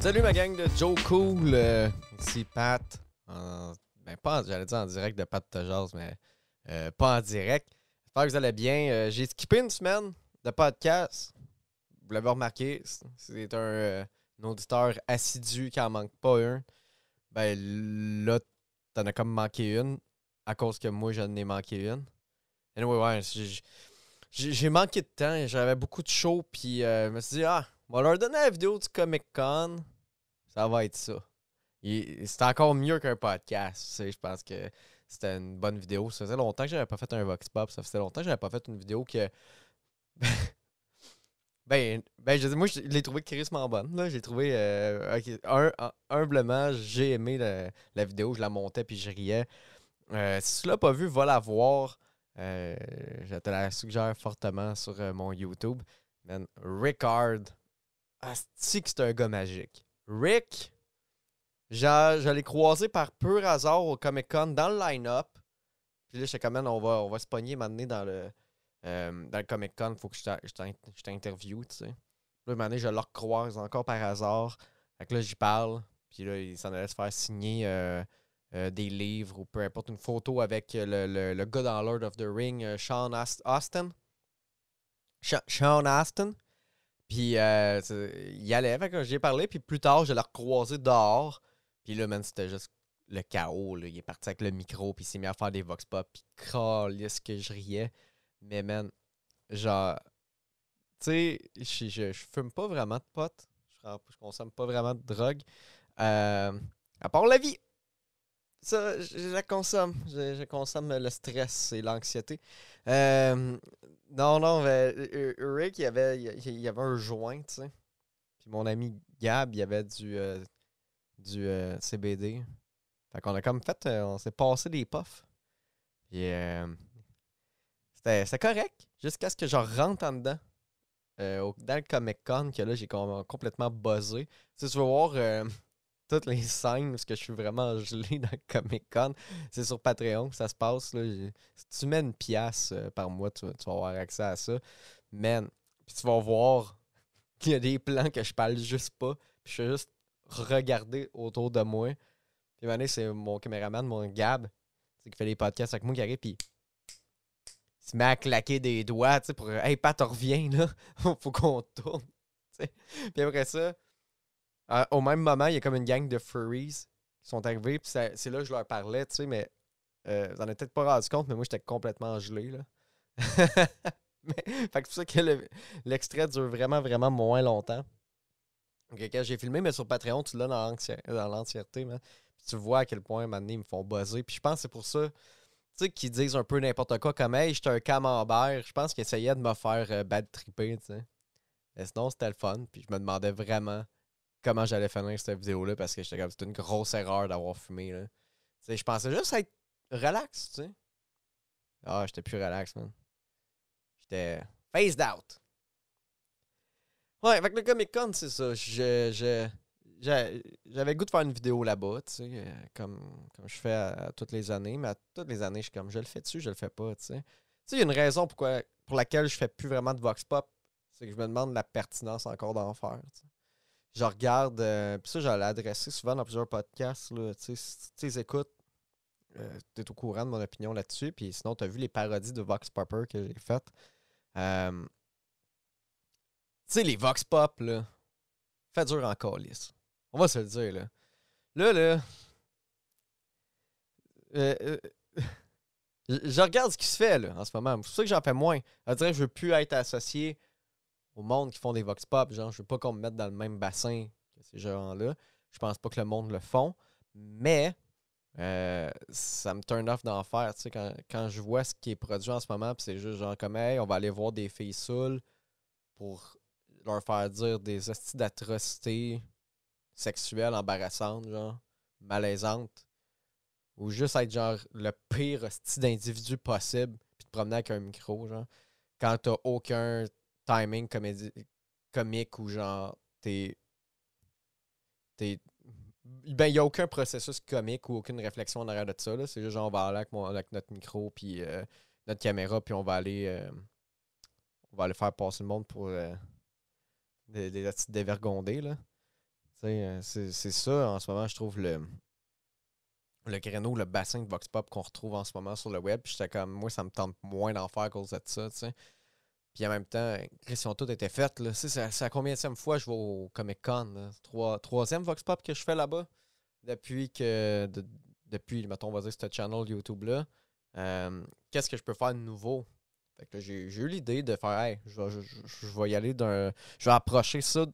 Salut ma gang de Joe Cool, euh, ici Pat. En- ben pas j'allais dire en direct de Pat Tejaz, mais euh, pas en direct. J'espère que vous allez bien. Euh, J'ai skippé une semaine de podcast. Vous l'avez remarqué, c'est un, auditeur assidu qui en manque pas un. Ben là, t'en as comme manqué une à cause que moi j'en ai manqué une. Anyway, ouais, j'ai- manqué de temps. J'avais beaucoup de show, puis je me suis dit, ah, on va leur donner la vidéo du Comic Con. Ça va être ça. C'est encore mieux qu'un podcast. tu sais, Je pense que c'était une bonne vidéo. Ça faisait longtemps que j'avais pas fait un Vox Pop. Ça faisait longtemps que j'avais pas fait une vidéo que. ben, ben, je dis, moi, je l'ai trouvé crissement bonne. là. J'ai trouvé. euh, un- hum- humblement, j'ai aimé la, vidéo. Je la montais puis je riais. Euh, si tu l'as pas vu, va la voir. Euh, je te la suggère fortement sur mon YouTube. Man, Rickard. Asti que c'est un gars magique. Rick, je l'ai croisé par pur hasard au Comic Con dans le line-up. Puis là, j'étais comme, Man, on va, on va se pogner maintenant dans le, euh, dans le Comic Con. Faut que je t'a- je t'in- je t'interviewe, tu sais. Là, donné, je le recroise encore par hasard. Fait que là, j'y parle. Puis là, il s'en allait se faire signer euh, euh, des livres ou peu importe, une photo avec le, le, le gars dans Lord of the Ring, Sean Austin. Sean Astin. Puis euh, il allait, fait que j'ai parlé, puis plus tard, je l'ai recroisé dehors. Puis là, man, c'était juste le chaos. là. Il est parti avec le micro, puis il s'est mis à faire des vox pop, puis calisse que je riais. Mais man, genre, tu sais, je, je, fume pas vraiment de potes. Je, je consomme pas vraiment de drogue. Euh, à part la vie. Ça, je, la consomme. Je, consomme le stress et l'anxiété. Euh, non, non, mais, euh, euh, Rick, il y avait, il avait un joint, tu sais. Puis mon ami Gab, il y avait du, euh, du CBD. Fait qu'on a comme fait, on s'est passé des puffs. Puis c'était correct, jusqu'à ce que je rentre en dedans. dans le Comic Con, que là, j'ai com- complètement buzzé. Tu sais, tu vas voir toutes les scènes parce que je suis vraiment gelé dans Comic Con. C'est sur Patreon que ça se passe. Là. Si tu mets une pièce euh, par mois, tu, vas- avoir accès à ça. Man, puis tu vas voir qu'il y a des plans que je parle juste pas. Puis je fais juste regarder autour de moi. Puis maintenant, c'est mon caméraman, mon Gab, qui fait les podcasts avec moi qui arrive, puis il se met à claquer des doigts, tu sais, pour Hey Pat, reviens là, faut qu'on tourne. Puis après ça, au même moment, il y a comme une gang de furries qui sont arrivés, puis c'est là que je leur parlais, tu sais, mais euh, vous en avez peut-être pas rendu compte, mais moi j'étais complètement gelé là. Mais- fait que c'est pour ça que le- l'extrait dure vraiment, vraiment moins longtemps. Quand j'ai filmé, mais sur Patreon, tu l'as dans l'entièreté. Puis tu vois à quel point maintenant ils me font buzzer. Puis je pense que c'est pour ça, tu sais, qu'ils disent un peu n'importe quoi comme Hey, j'étais un camembert. Je pense qu'ils essayaient de me faire euh, bad tripper, tu sais. Mais sinon, c'était le fun. Puis je me demandais vraiment comment j'allais finir cette vidéo-là parce que j'étais comme, c'était une grosse erreur d'avoir fumé, là. Je pensais juste être relax, tu sais. Ah, j'étais plus relax, man. J'étais phased out. Ouais, avec le Comic Con, c'est ça. Je, je, j'a- j'avais le goût de faire une vidéo là-bas, tu sais, euh, comme, comme je fais à, toutes les années, mais à toutes les années, je suis comme, je le fais dessus, je le fais pas, tu sais. Tu sais, il y a une raison pourquoi, pour laquelle je fais plus vraiment de Vox Pop, c'est que je me demande la pertinence encore d'en faire. Je regarde, euh, puis ça, j'allais adresser souvent dans plusieurs podcasts, là, si tu écoutes, euh, tu es au courant de mon opinion là-dessus, puis sinon, tu as vu les parodies de Vox Popper que j'ai faites. Euh, tu sais, les Vox Pop, là, fait dur en calice. On va se le dire, là. Là, là. euh, je je regarde ce qui se fait, là, en ce moment. C'est pour ça que j'en fais moins. On dirait que je veux plus être associé au monde qui font des Vox Pop. Genre, je veux pas qu'on me mette dans le même bassin que ces gens-là. Je pense pas que le monde le font. Mais. euh, ça me turn off d'en faire, tu sais, quand, quand je vois ce qui est produit en ce moment, c'est juste genre comme, hey, on va aller voir des filles saoules pour leur faire dire des hosties d'atrocités sexuelles embarrassantes, genre, malaisantes. Ou juste être genre le pire hostie d'individu possible, puis te promener avec un micro, genre. Quand t'as aucun timing comédie, comique ou genre, t'es. T'es. Ben, il n'y a aucun processus comique ou aucune réflexion en arrière de ça. C'est juste genre, on va aller avec, mon- avec notre micro, puis euh, notre caméra, puis on va aller. euh, on va aller faire passer le monde pour euh, des, des petites dévergondés, là. C'est c'est ça, en ce moment, je trouve le, le créneau, le bassin de Vox Pop qu'on retrouve en ce moment sur le web. J'étais comme, moi, ça me tente moins d'en faire à cause de ça. Puis en même temps, Chris, ils ont tout été faites, là. C'est c'est la combien de fois je vais au Comic Con? Trois, troisième Vox Pop que je fais là-bas. Depuis que, de- depuis, mettons, on va dire, ce channel YouTube-là. Euh, Qu'est-ce que je peux faire de nouveau? Fait que j'ai eu l'idée de faire, je vais y aller d'un. Je vais approcher ça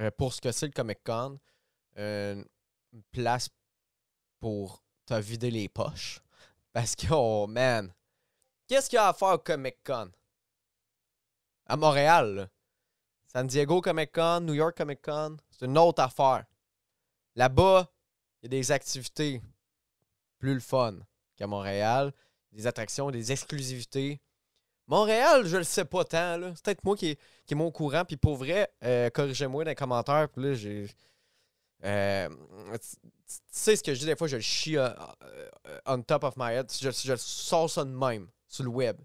euh, pour ce que c'est le Comic Con. euh, une place pour te vider les poches. Parce que, oh man, qu'est-ce qu'il y a à faire au Comic Con? À Montréal, là. San Diego Comic Con, New York Comic Con, c'est une autre affaire. Là-bas, il y a des activités plus le fun qu'à Montréal, des attractions, des exclusivités. Montréal, je le sais pas tant. C'est peut-être moi qui qui est mon courant, puis pour vrai, euh, corrigez-moi dans les commentaires, puis là, j'ai. Euh, tu sais ce que je dis des fois, je le chie euh, on top of my head. Je, je sors ça de même sur le web.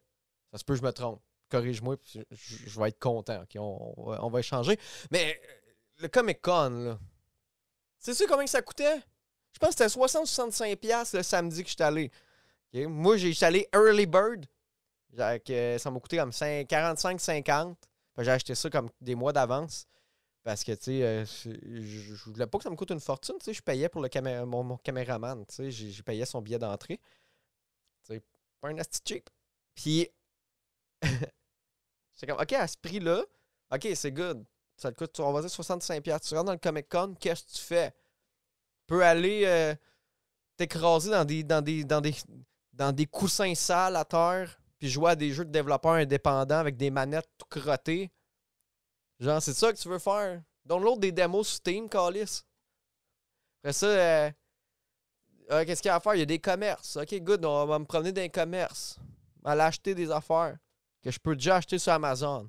Ça se peut que je me trompe. Corrige-moi, je, je- je vais être content. On, va, échanger. Mais euh, le Comic Con, là. Tu sais combien ça coûtait? Je pense que c'était 60-65$ le samedi que j'étais allé. Ok? Moi, j'ai- allé Early Bird. Ça m'a coûté comme 45-50. J'ai acheté ça comme des mois d'avance. Parce que, tu sais, euh, je je- je voulais pas que ça me coûte une fortune. Tu sais, je payais pour le mon, caméraman. Tu sais, j'ai j'ai payé son billet d'entrée. Tu sais, pas un asti cheap. Puis, c'est comme, OK, à ce prix-là, OK, c'est good. Ça te coûte, on va dire 65$. Tu rentres dans le Comic Con, qu'est-ce que tu fais? Tu peux aller euh, t'écraser dans des, dans, des, dans, des, dans des coussins sales à terre, puis jouer à des jeux de développeurs indépendants avec des manettes tout crottées. Genre, c'est ça que tu veux faire? Download des démos sur Steam, Calis. Après ça, euh, euh, qu'est-ce qu'il y a à faire? Il y a des commerces. Ok, good, on va me promener dans les commerces. Aller acheter des affaires que je peux déjà acheter sur Amazon.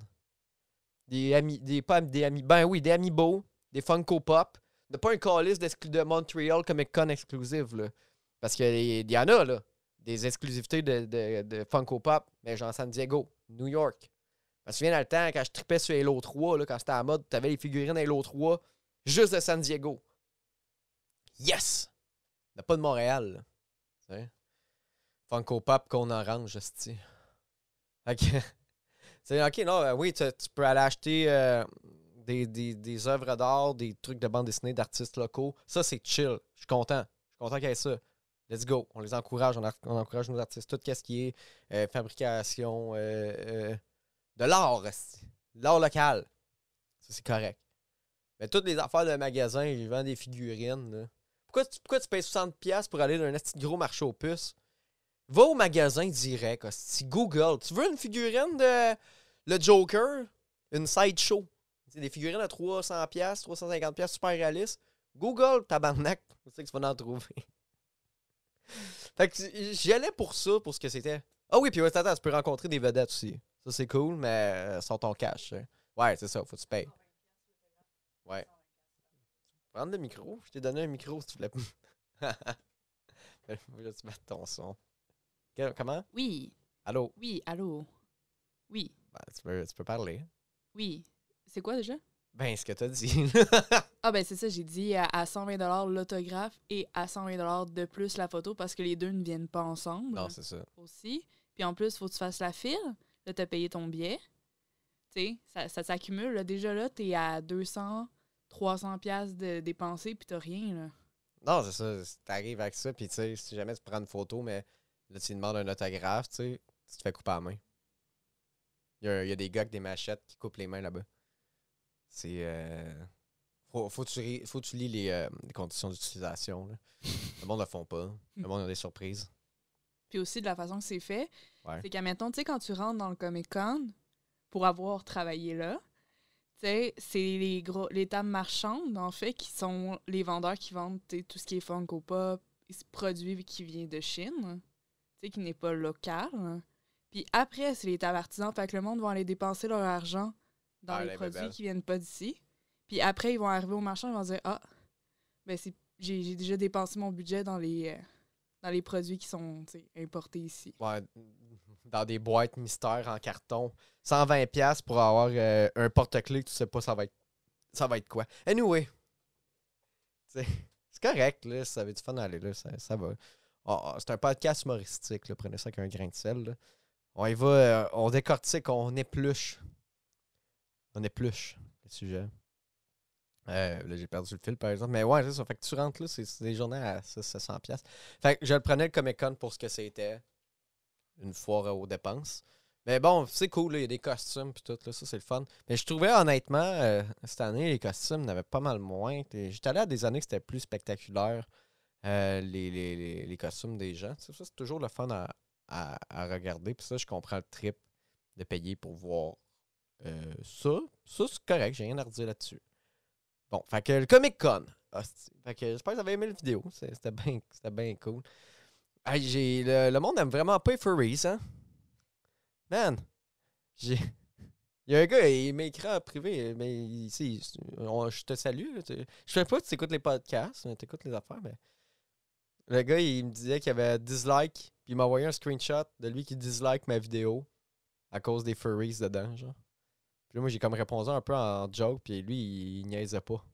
Des amis, des, pas des amis, ben oui, des Amiibo, des Funko Pop. De pas un d'exclu- de Montreal Comic Con exclusive, là. Parce qu'il y, en a, là. Des exclusivités de, de, de Funko Pop, mais genre San Diego, New York. Je me souviens dans le temps, quand je tripais sur Halo 3, là, quand c'était à mode, t'avais les figurines Halo 3, juste de San Diego. Yes! Il a pas de Montréal? Funko Pop qu'on orange, esti. Ok. C'est ok, non, euh, oui, tu, peux aller acheter euh, des, des, des œuvres d'art, des trucs de bande dessinée d'artistes locaux. Ça, c'est chill. Je suis content. Je suis content qu'il y ait ça. Let's go. On les encourage. On, encourage nos artistes. Tout ce qui est euh, fabrication de l'art. L'art local. Ça, c'est correct. Mais toutes les affaires de magasin, ils vendent des figurines. Pourquoi, tu, pourquoi tu payes 60$ pour aller dans un petit gros marché aux puces? Va au magasin direct. hostie. Google. Tu veux une figurine de le Joker? Une sideshow. Des figurines à 300$, 350$ super réalistes. Google, tabarnak. Tu sais que tu vas en trouver. fait que j'y allais pour ça, pour ce que c'était. Ah oui, puis ouais, attends, tu peux rencontrer des vedettes aussi. Ça, c'est cool, mais euh, sans ton cash. hein. Ouais, c'est ça, faut que tu payes. Ouais. Prendre le micro. Je t'ai donné un micro si tu voulais. Là, tu mets ton son. Que- Comment? Oui, Allô? oui, allô. Oui, Ben, tu, peux, tu peux parler. oui. C'est quoi déjà? Ben, ce que t'as dit. Ah ben c'est ça, j'ai dit à, à 120 l'autographe et à 120 de plus la photo parce que les deux ne viennent pas ensemble non, c'est ça. aussi. Puis en plus, faut que tu fasses la file. Là, t'as payé ton billet. Tu sais, ça, ça s'accumule. là. Déjà là, t'es à 200, 300 pièces de dépensés puis t'as rien, là. Non, c'est ça. T'arrives avec ça, puis tu sais, si jamais tu prends une photo, mais là, tu lui demandes un autographe, tu sais, tu te fais couper la main. Il y, a, il y a des gars avec des machettes qui coupent les mains là-bas. C'est. Euh... Faut, faut, que tu, faut tu lis les, euh, les conditions d'utilisation. Le monde ne le font pas. Le monde a des surprises. Puis aussi, de la façon que c'est fait, Ouais. c'est qu'à tu sais, quand tu rentres dans le Comic-Con, pour avoir travaillé là, tu sais, c'est les gros, les tables marchandes, en fait, qui sont les vendeurs qui vendent tout ce qui est Funko Pop, et ce produit qui vient de Chine, sais, qui n'est pas local. Puis après, c'est les tables artisans, fait que le monde va aller dépenser leur argent dans Ah, les produits bébelles. qui viennent pas d'ici. Puis après, ils vont arriver au marchand, ils vont se dire Ah, ben c'est j'ai déjà dépensé mon budget dans les, euh, dans les produits qui sont importés ici. Ouais, dans des boîtes mystères en carton. 120$ pièces pour avoir euh, un porte-clés que tu sais pas ça va être ça va être quoi. Anyway, C'est correct, là. Si ça avait du fun à aller là, ça, ça va. Ah, ah, c'est un podcast humoristique. Prenez ça avec un grain de sel. On y va, euh, on décortique, on épluche. On épluche le sujet. Euh, là, j'ai perdu le fil, par exemple. Mais ouais, ça. Fait que tu rentres là, c'est des journées à 700 pièces. Fait que je le prenais le Comic Con pour ce que c'était. Une foire aux dépenses. Mais bon, c'est cool, il y a des costumes puis tout, là, ça c'est le fun. Mais je trouvais honnêtement, euh, cette année, les costumes n'avaient pas mal moins. J'étais allé à des années que c'était plus spectaculaire, euh, les, les- les- costumes des gens. Ça, c'est toujours le fun à, à- regarder. Puis ça, je comprends le trip de payer pour voir euh, ça. Ça, c'est correct, j'ai rien à redire là-dessus. Bon, fait que le Comic Con. Fait que j'espère que vous avez aimé la vidéo. C'était bien bien cool. J'ai- le, le monde aime vraiment pas les furries, hein? Man, j'ai. Il y a un gars, il m'écrit en privé, mais ici, je te salue. Je sais pas si tu écoutes les podcasts, tu écoutes les affaires, mais. Le gars, il me disait qu'il avait dislike, puis il m'a envoyé un screenshot de lui qui dislike ma vidéo à cause des furries dedans, genre. Puis là, moi, j'ai comme répondu un peu en joke, puis lui, il, niaisait pas.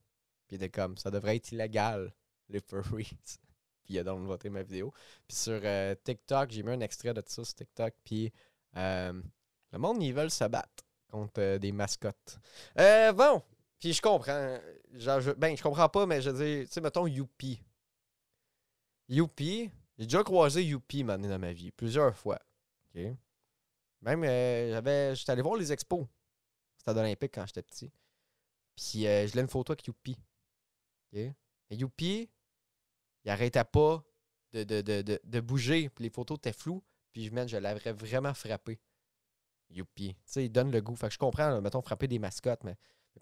Puis il était comme, ça devrait être illégal, les furries. puis il a donc voté ma vidéo. Puis sur euh, TikTok, j'ai mis un extrait de ça sur TikTok, puis euh, le monde, ils veulent se battre contre euh, des mascottes. Bon, puis je comprends. Ben, je comprends pas, mais je veux tu sais, mettons Youpi. Youpi, j'ai déjà croisé Youpi maintenant dans ma vie, plusieurs fois. Même, euh, j'avais, j'étais allé voir les expos. Stade olympique quand j'étais petit. Puis euh, je l'ai une photo avec Youpi. OK? Et Youpi, il arrêtait pas de, de, de, de, bouger, puis les photos étaient floues. Puis je, je l'aurais vraiment frappé. Youpi. Tu sais, il donne le goût. Fait que je comprends, mettons, frapper des mascottes, mais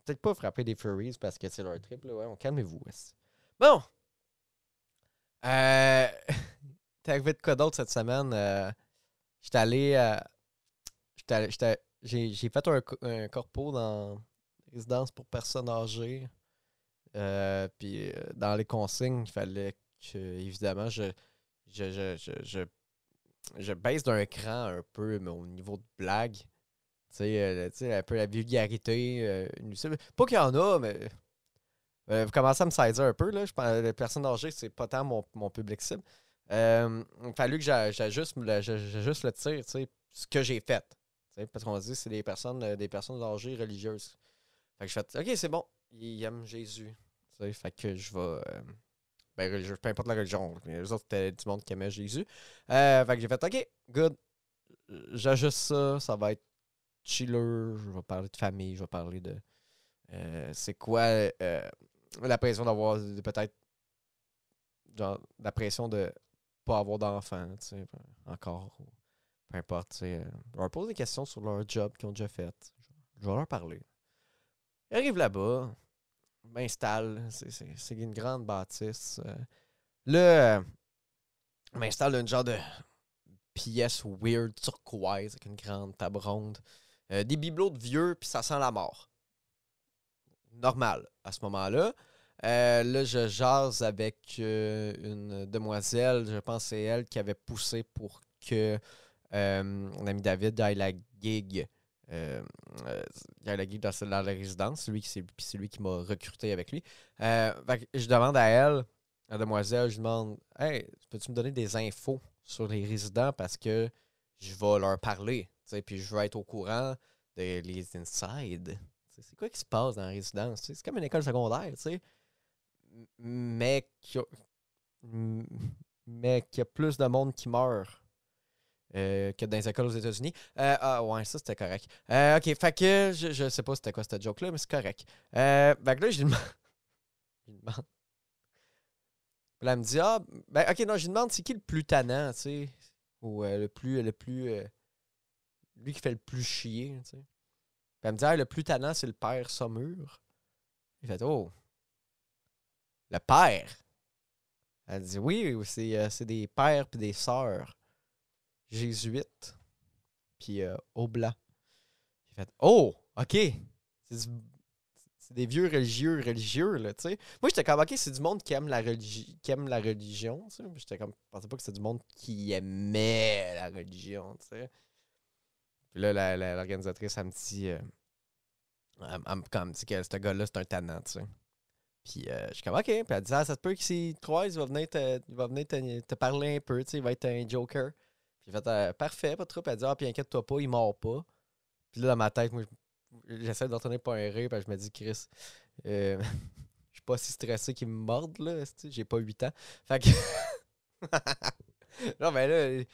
peut-être pas frapper des furries parce que c'est leur trip. Là, ouais, on calmez-vous. Bon! Euh. T'es arrivé de quoi d'autre cette semaine? Euh, j'étais allé. euh, j'ai, fait un, un corpo dans résidence pour personnes âgées. Euh, puis euh, dans les consignes, il fallait que, évidemment, je, je, je, je, je, baisse d'un cran un peu mais au niveau de blague. Tu sais, un peu la vulgarité. pas qu'il y en a, mais. Euh, vous commencez à me saisir un peu, là. Je pense les personnes âgées, c'est pas tant mon, mon public cible. Euh, il a fallu que j'a- j'ajuste le, le tir, tu sais, ce que j'ai fait. Parce qu'on dit c'est des personnes, euh, des personnes âgées religieuses. Fait que je fais, OK, c'est bon, ils aiment Jésus. Fait que je vais. euh, ben, religieux, peu importe la religion. Les autres, c'était du monde qui aimait Jésus. Euh, fait que j'ai fait, OK, good. J'ajuste ça, ça va être chiller. Je vais parler de famille, je vais parler de. euh, c'est quoi euh, la pression d'avoir peut-être. Genre, la pression de pas avoir d'enfants, tu sais, encore. peu importe, tu sais. euh, leur poser des questions sur leur job qu'ils ont déjà fait. Je vais leur parler. Ils arrivent là-bas, m'installe. C'est- une grande bâtisse. euh. Là, euh, m'installe dans une genre de pièce weird, turquoise, avec une grande table ronde. Des bibelots de vieux, puis ça sent la mort. Normal à ce moment-là. Euh, là, je jase avec euh, une demoiselle, je pense que c'est elle qui avait poussé pour que euh, mon ami David aille la gig. Euh, la dans, la résidence. C'est lui qui, c'est, c'est lui qui m'a recruté avec lui. Je demande à elle, à la demoiselle, je demande Hey, peux-tu me donner des infos sur les résidents parce que je vais leur parler, puis je veux être au courant des les inside. C'est quoi qui se passe dans la résidence? C'est comme une école secondaire, tu sais. Mais qu'il y a- plus de monde qui meurt euh, que dans les écoles aux États-Unis. Euh, ah ouais, ça c'était correct. Euh, ok, fait que je, je sais pas c'était quoi cette joke-là, mais c'est correct. Euh, fait que là, je lui demande. je lui demande. Puis là, elle me dit Ah, ben ok, non, je lui demande c'est qui le plus tannant, tu sais? Ou le plus. Le plus lui qui fait le plus chier, tu sais. Elle me dit Ah, le plus tannant, c'est le père Saumur. Il fait Oh, le père? Elle dit Oui, c'est euh, c'est des pères puis des sœurs jésuites puis euh, oblats. J'ai fait Oh, ok. C'est des vieux religieux religieux, là, tu sais. Moi, j'étais comme, ok, c'est du monde qui aime la, religi- qui aime la religion, tu sais. J'étais comme, je pensais pas que c'était du monde qui aimait la religion, tu sais. Puis là, l'organisatrice, elle me dit, euh, elle, me- dit que ce gars-là, c'est un tannant, tu sais. Puis euh, je suis comme, OK. Puis elle dit, ah, ça se peut que s'il te croise, il va venir te, venir te, parler un peu, tu sais, il va être un joker. Puis j'ai fait, euh, parfait, pas trop. Puis elle dit, ah, puis inquiète-toi pas, il mord pas. Puis là, dans ma tête, moi, j'essaie de retenir pas un rire, puis je me dis, Chris, euh, je suis pas si stressé qu'il me morde, là, j'ai pas 8 ans. Fait que. non, mais là.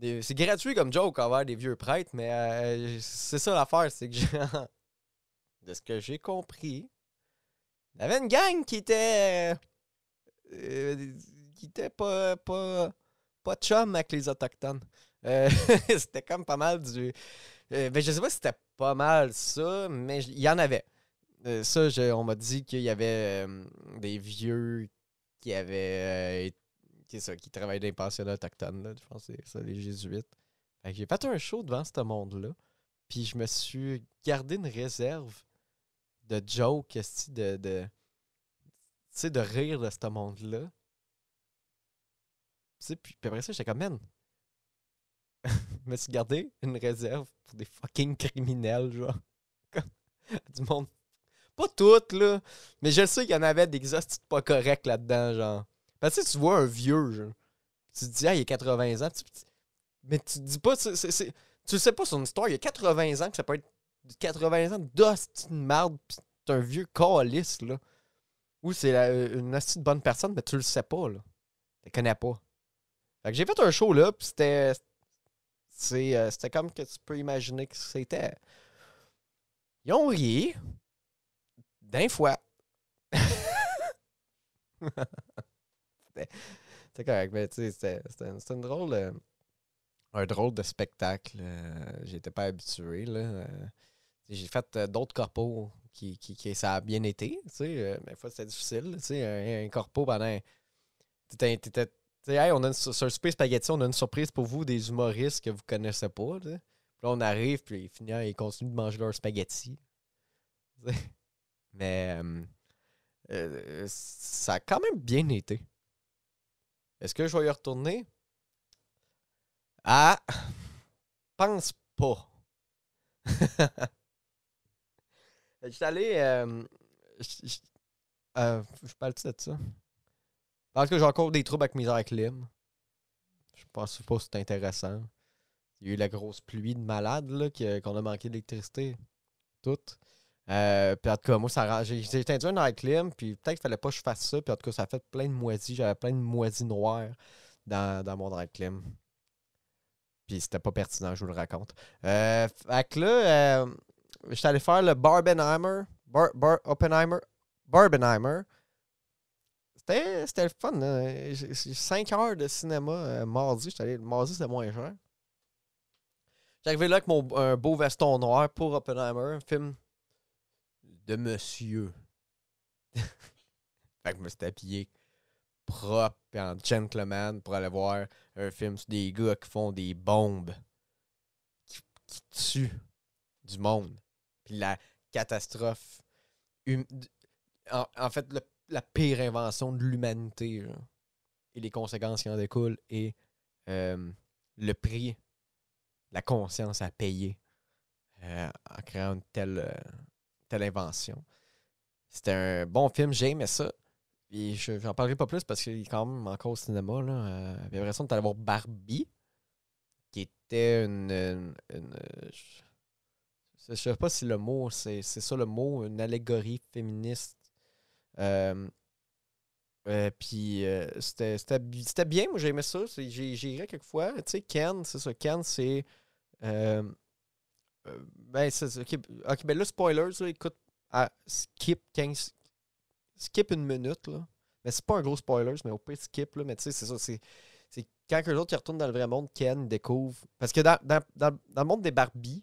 C'est gratuit comme joke envers des vieux prêtres, mais euh, c'est ça l'affaire, c'est que de ce que j'ai compris, il y avait une gang qui était. euh, qui était pas, pas, pas chum avec les Autochtones. Euh, c'était comme pas mal du. euh, ben, je sais pas si c'était pas mal ça, mais il y en avait. Euh, ça, je- on m'a dit qu'il y avait euh, des vieux qui avaient. euh, qui, ça, qui travaillaient dans les autochtones, là. Je pense que c'est ça, les jésuites. J'ai fait un show devant ce monde-là. Puis je me suis gardé une réserve de jokes, de. de de rire de ce monde-là. Puis, puis après ça, j'étais comme, man. je me suis gardé une réserve pour des fucking criminels, genre. Du monde. Pas toutes, là. Mais je sais qu'il y en avait des hosties pas corrects là-dedans, genre. Parce tu vois un vieux. Tu te dis, ah, il a 80 ans. mais tu te dis pas, tu le sais pas son histoire. Il a 80 ans que ça peut être 80 ans d'hostie de merde, pis c'est un vieux calice, là. Ou c'est la- une hostie de bonne personne, mais tu le sais pas, là. Tu connais pas. Fait que j'ai fait un show, là, pis c'était. euh, C'était comme que tu peux imaginer que c'était. Ils ont ri. D'un fois. C'était correct, mais tu sais, c'était une drôle un drôle de spectacle. euh, J'étais pas habitué, là. euh, j'ai fait euh, d'autres corpos qui, qui, qui- ça a bien été, tu sais, mais fois c'était difficile, tu sais, un, un corpo pendant... T'étais, hey, on a une, sur Spaghetti, on a une surprise pour vous, des humoristes que vous connaissez pas. Puis là, on arrive, puis finalement, ils continuent de manger leur spaghetti. Mais ça a quand même bien été. Est-ce que je vais y retourner? Ah, pense pas. Je suis allé. euh, je- je euh, je parle de ça? Parce que j'ai encore des troubles avec mes air clim. Je pense pas que c'est intéressant. Il y a eu la grosse pluie de malade là, qu'on a manqué d'électricité. Tout. Euh, puis en tout cas, moi, ça j'ai j'ai éteint un air clim, puis peut-être qu'il fallait pas que je fasse ça. Puis en tout cas, ça a fait plein de moisies. J'avais plein de moisies noires dans, dans mon air clim. Puis c'était pas pertinent, je vous le raconte. Euh, fait que là, euh, j'étais allé faire le Barbenheimer. Bar. Barbenheimer. C'était le fun. là. J'ai 5 heures de cinéma euh, mardi. J'étais allé, mardi, c'était moins cher. J'arrivais là avec mon un beau veston noir pour Oppenheimer, un film de monsieur. fait que je me suis habillé propre et en gentleman pour aller voir un film sur des gars qui font des bombes qui, tuent du monde. Puis la catastrophe. hum- en, fait, la pire invention de l'humanité. Et les conséquences qui en découlent et euh, le prix, la conscience à payer euh, en créant une telle, euh, telle invention. C'était un bon film, j'ai aimé ça. Puis je j'en parlerai pas plus parce qu'il est quand même encore au cinéma. Là. Euh, J'avais l'impression d'aller voir Barbie, qui était une. euh, je, je sais pas si le mot, c'est ça le mot, une allégorie féministe. Euh, euh, puis euh, c'était c'était bi- c'était bien, moi j'ai aimé ça. J'ai j'ai ri quelques fois. Tu sais, Ken, c'est ça. Ken, c'est. euh, ben, c'est ça, ok, ben là, spoilers, là, écoute, ah, skip 15, skip une minute, là. Mais c'est pas un gros spoiler, mais au pire, skip, là. Mais tu sais, c'est ça, c'est. Quand les autres ils retournent dans le vrai monde, Ken découvre. Parce que dans, dans, dans, dans le monde des Barbies,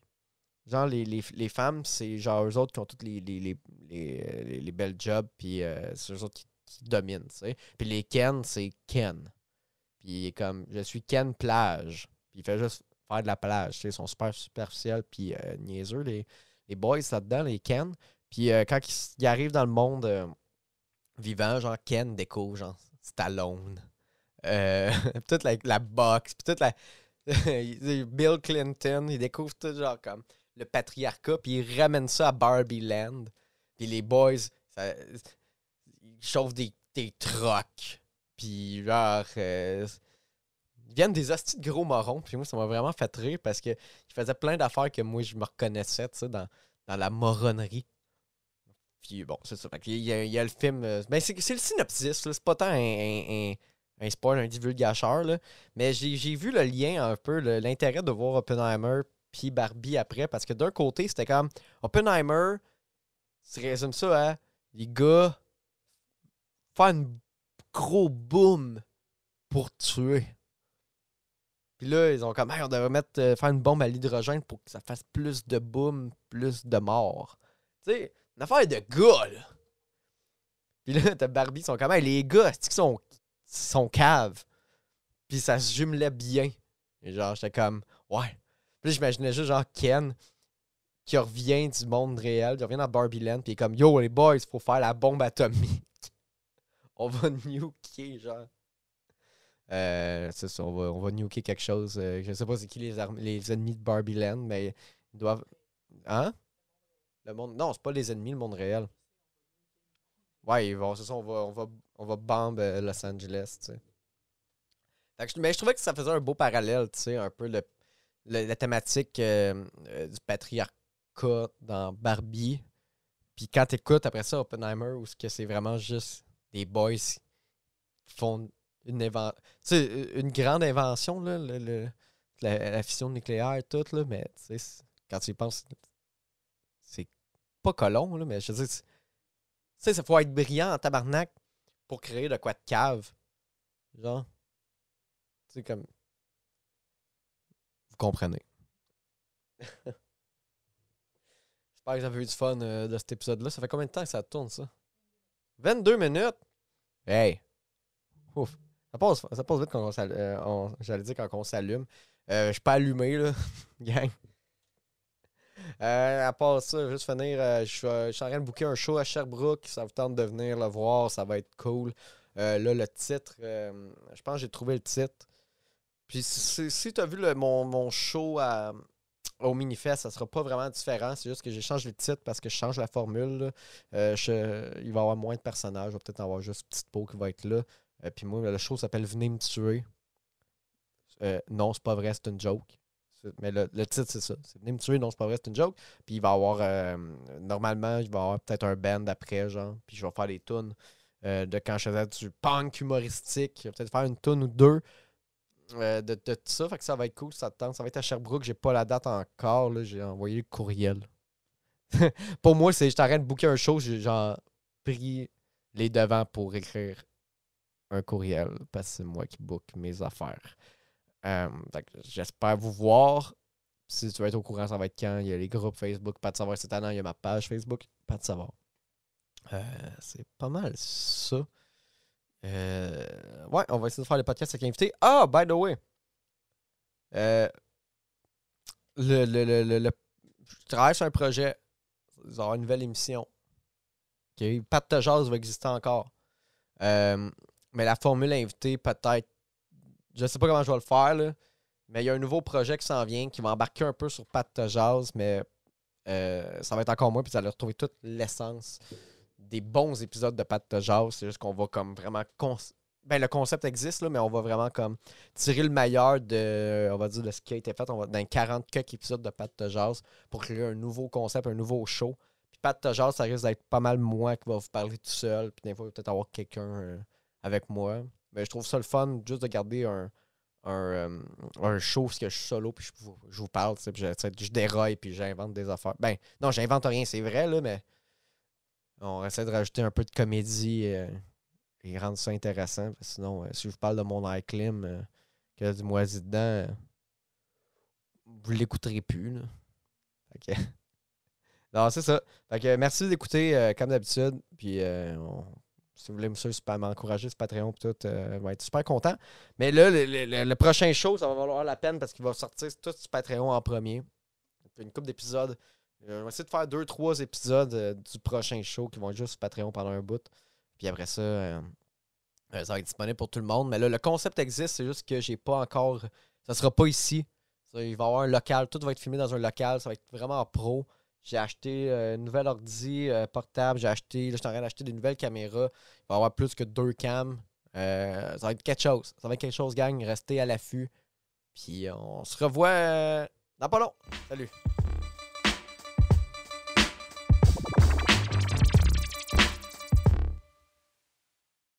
genre, les, les, les femmes, c'est genre eux autres qui ont toutes les, les, les- les belles jobs, puis euh, c'est eux autres qui, qui dominent, tu sais. Puis les Ken, c'est Ken. Puis il est comme, je suis Ken plage. Puis il fait juste de la plage. Ils sont super superficiels, puis euh, niaiseux, les, les boys là-dedans, les Ken. Puis euh, quand ils, arrivent dans le monde euh, vivant, genre Ken découvre, genre Stallone. Euh, toute la, la boxe, puis toute la. Bill Clinton, il découvre tout genre comme le patriarcat, puis il ramène ça à Barbie Land. Puis les boys, ils chauffent des, des trocs. Puis genre, ils viennent des hosties de gros morons. Puis moi, ça m'a vraiment fait rire parce qu'ils faisaient plein d'affaires que moi, je me reconnaissais, tu sais, dans, dans la moronnerie. Puis bon, c'est ça. Il y a le film. euh, Ben, c'est le synopsis. C'est pas tant un, un, un, un spoil, un divulgacheur, là. Mais j'ai vu le lien un peu, l'intérêt de voir Oppenheimer puis Barbie après. Parce que d'un côté, c'était comme Oppenheimer, tu résumes ça à les gars faire un gros boom pour tuer. Puis là, ils ont comme, Hey, on devrait mettre, euh, faire une bombe à l'hydrogène pour que ça fasse plus de boom, plus de morts. Tu sais, une affaire de gars, là. Puis là, t'as Barbie, ils sont comme, Hey, les gars, c'est sont, sont caves? Puis ça se jumelait bien. Et genre, j'étais comme, ouais. Puis j'imaginais juste, genre, Ken qui revient du monde réel, qui revient dans Barbie Land, puis il est comme, yo, les boys, faut faire la bombe atomique. on va nuker, genre. Euh, on va, on va nuker quelque chose. Euh, je sais pas c'est qui les, les ennemis de Barbie Land, mais ils doivent. Hein? Le monde. Non, c'est pas les ennemis, le monde réel. Ouais, ils vont, c'est ça, on va, on va, on va euh, Los Angeles, tu sais. Mais je trouvais que ça faisait un beau parallèle, tu sais, un peu le, la thématique euh, du patriarcat dans Barbie. Puis quand t'écoutes après ça Oppenheimer, où c'est vraiment juste des boys qui font une inven- une grande invention, là, le- le- la, la fission nucléaire et tout, là, mais quand tu y penses, c'est pas colon, là, mais je veux dire, tu sais, ça faut être brillant en tabarnak pour créer de quoi de cave. Genre. Tu sais, comme. Vous comprenez. J'espère que vous avez eu du fun euh, de cet épisode-là. Ça fait combien de temps que ça tourne, ça? 22 minutes? Hey! Ouf. Ça passe, ça passe vite quand on s'allume. euh, J'allais dire quand on s'allume. Euh, je suis pas allumé, là, gang. Euh, à part ça, juste finir, euh, je suis je en train de booker un show à Sherbrooke. Ça vous tente de venir le voir, ça va être cool. Là, le titre, je pense que j'ai trouvé le titre. Puis si, si tu as vu le- mon, mon show à- au Minifest, ça sera pas vraiment différent. C'est juste que j'ai changé le titre parce que je change la formule. je- il va y avoir moins de personnages. Il va peut-être avoir juste Petite Peau qui va être là. Euh, puis moi, le show s'appelle Venez me tuer. Euh, non, c'est pas vrai, c'est une joke. Mais le, le titre, c'est ça. C'est Venez me tuer, non, c'est pas vrai, c'est une joke. Puis il va y avoir. euh, normalement, il va y avoir peut-être un band après, genre. Puis je vais faire des tunes euh, de quand je faisais du punk humoristique. Je vais peut-être faire une tune ou deux de, tout ça. Fait que ça va être cool, ça te tente. Ça va être à Sherbrooke. J'ai pas la date encore. J'ai envoyé le courriel. pour moi, c'est en train de booker un show. J'ai genre pris les devants pour écrire un courriel parce que c'est moi qui book mes affaires. Euh, J'espère vous voir. Si tu veux être au courant, ça va être quand? Il y a les groupes Facebook, pas de savoir cette année. Il y a ma page Facebook, pas de savoir. Euh, c'est pas mal ça. Euh, ouais, on va essayer de faire le podcast avec invité. Ah, by the way. Euh, le, le, le, le- je travaille sur un projet. Il va y avoir une nouvelle émission. OK? Pat de jazz va exister encore. Mais la formule invitée, peut-être. Je sais pas comment je vais le faire, là, mais il y a un nouveau projet qui s'en vient qui va embarquer un peu sur Pat jazz, mais euh, ça va être encore moins, puis vous allez retrouver toute l'essence des bons épisodes de Pat jazz. C'est juste qu'on va comme vraiment. Ben, le concept existe, là, mais on va vraiment comme tirer le meilleur de, on va dire, de ce qui a été fait on va, dans 40 quelques épisodes de Pat jazz pour créer un nouveau concept, un nouveau show. Puis Pat jazz, ça risque d'être pas mal moi qui va vous parler tout seul. Puis des fois, peut-être avoir quelqu'un euh, avec moi. Mais je trouve ça le fun juste de garder un, un, euh, un show parce que je suis solo puis je vous, je vous parle, je, je déraille puis j'invente des affaires. Ben, non, j'invente rien, c'est vrai, là, mais on essaie de rajouter un peu de comédie euh, et rendre ça intéressant. que sinon, euh, si je vous parle de mon iClim, euh, qu'il y a du moisi dedans, euh, vous l'écouterez plus. Là. Que- non, c'est ça. Fait que merci d'écouter euh, comme d'habitude. Puis euh, on- si vous voulez me suivre, m'encourager sur Patreon, tout, euh, je vais être super content. Mais là, le, prochain show, ça va valoir la peine parce qu'il va sortir tout sur Patreon en premier. Une couple d'épisodes. Euh, on va essayer de faire deux, trois épisodes euh, du prochain show qui vont être juste sur Patreon pendant un bout. Puis après ça, euh, euh, ça va être disponible pour tout le monde. Mais là, le concept existe, c'est juste que j'ai pas encore. Ça sera pas ici. Il va y avoir un local. Tout va être filmé dans un local. Ça va être vraiment pro. J'ai acheté euh, une nouvelle ordi euh, portable. J'ai acheté. Là, je suis en train d'acheter des nouvelles caméras. Il va y avoir plus que deux cams. Euh, ça va être quelque chose. Ça va être quelque chose, gang. Restez à l'affût. Puis on se revoit dans pas long. Salut.